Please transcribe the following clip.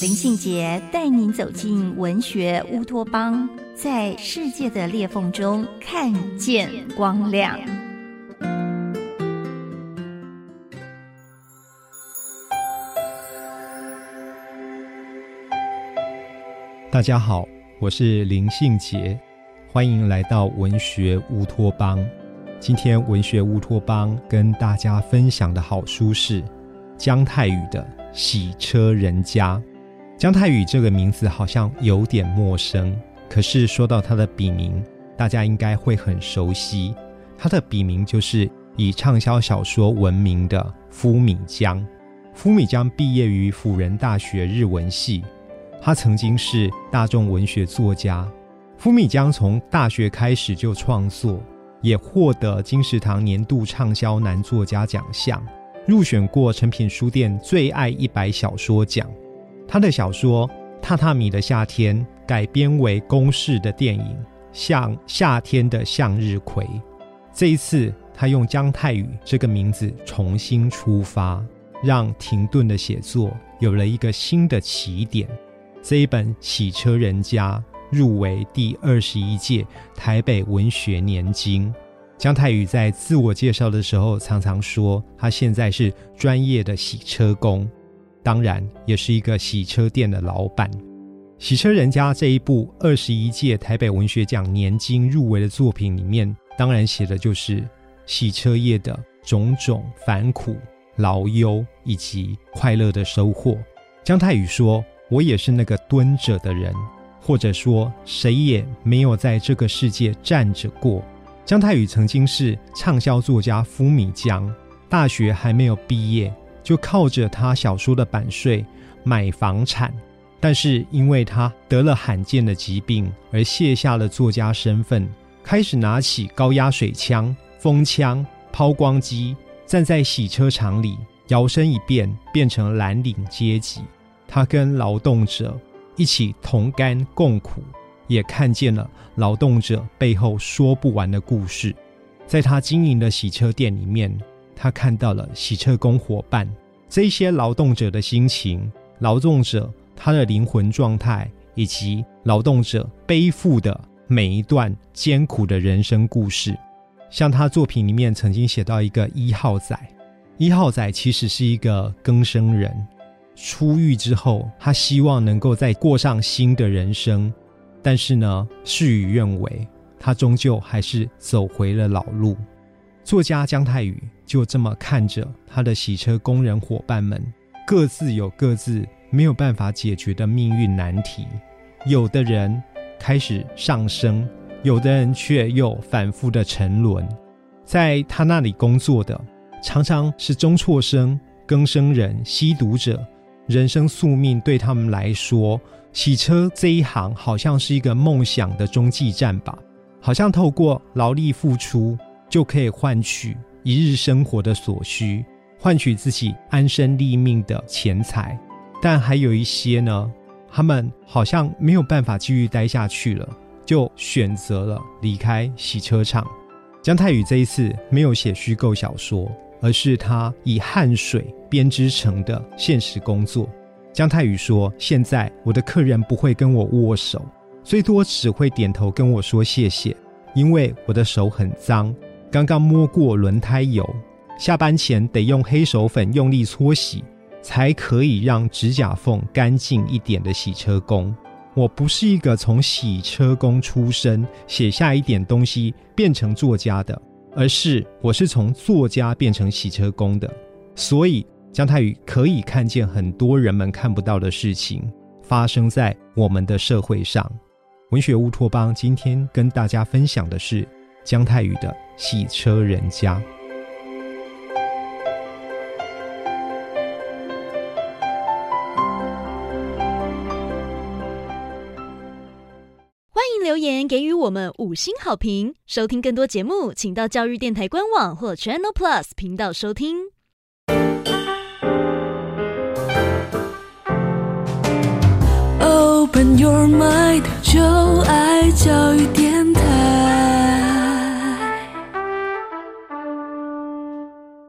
林信杰带您走进文学乌托邦。在世界的裂缝中看见光亮。大家好，我是林信杰，欢迎来到文学乌托邦。今天文学乌托邦跟大家分享的好书是姜太宇的《洗车人家》。姜太宇这个名字好像有点陌生。可是说到他的笔名，大家应该会很熟悉。他的笔名就是以畅销小说闻名的夫米江。夫米江毕业于辅仁大学日文系，他曾经是大众文学作家。夫米江从大学开始就创作，也获得金石堂年度畅销男作家奖项，入选过诚品书店最爱一百小说奖。他的小说《榻榻米的夏天》。改编为公式的电影《像夏天的向日葵》，这一次他用姜太宇这个名字重新出发，让停顿的写作有了一个新的起点。这一本《洗车人家》入围第二十一届台北文学年金。姜太宇在自我介绍的时候常常说，他现在是专业的洗车工，当然也是一个洗车店的老板。洗车人家这一部二十一届台北文学奖年金入围的作品里面，当然写的就是洗车业的种种烦苦、劳忧以及快乐的收获。姜太宇说：“我也是那个蹲着的人，或者说谁也没有在这个世界站着过。”姜太宇曾经是畅销作家夫米江，大学还没有毕业，就靠着他小叔的版税买房产。但是因为他得了罕见的疾病，而卸下了作家身份，开始拿起高压水枪、风枪、抛光机，站在洗车场里，摇身一变，变成蓝领阶级。他跟劳动者一起同甘共苦，也看见了劳动者背后说不完的故事。在他经营的洗车店里面，他看到了洗车工伙伴这些劳动者的心情，劳动者。他的灵魂状态，以及劳动者背负的每一段艰苦的人生故事，像他作品里面曾经写到一个一号仔，一号仔其实是一个更生人，出狱之后，他希望能够再过上新的人生，但是呢，事与愿违，他终究还是走回了老路。作家姜太宇就这么看着他的洗车工人伙伴们，各自有各自。没有办法解决的命运难题，有的人开始上升，有的人却又反复的沉沦。在他那里工作的，常常是中辍生、更生人、吸毒者。人生宿命对他们来说，洗车这一行好像是一个梦想的中继站吧？好像透过劳力付出，就可以换取一日生活的所需，换取自己安身立命的钱财。但还有一些呢，他们好像没有办法继续待下去了，就选择了离开洗车场。姜太宇这一次没有写虚构小说，而是他以汗水编织成的现实工作。姜太宇说：“现在我的客人不会跟我握手，最多只会点头跟我说谢谢，因为我的手很脏，刚刚摸过轮胎油，下班前得用黑手粉用力搓洗。”才可以让指甲缝干净一点的洗车工。我不是一个从洗车工出身写下一点东西变成作家的，而是我是从作家变成洗车工的。所以姜太宇可以看见很多人们看不到的事情发生在我们的社会上。文学乌托邦今天跟大家分享的是姜太宇的《洗车人家》。欢迎留言给予我们五星好评。收听更多节目，请到教育电台官网或 Channel Plus 频道收听。Open your mind，就爱教育电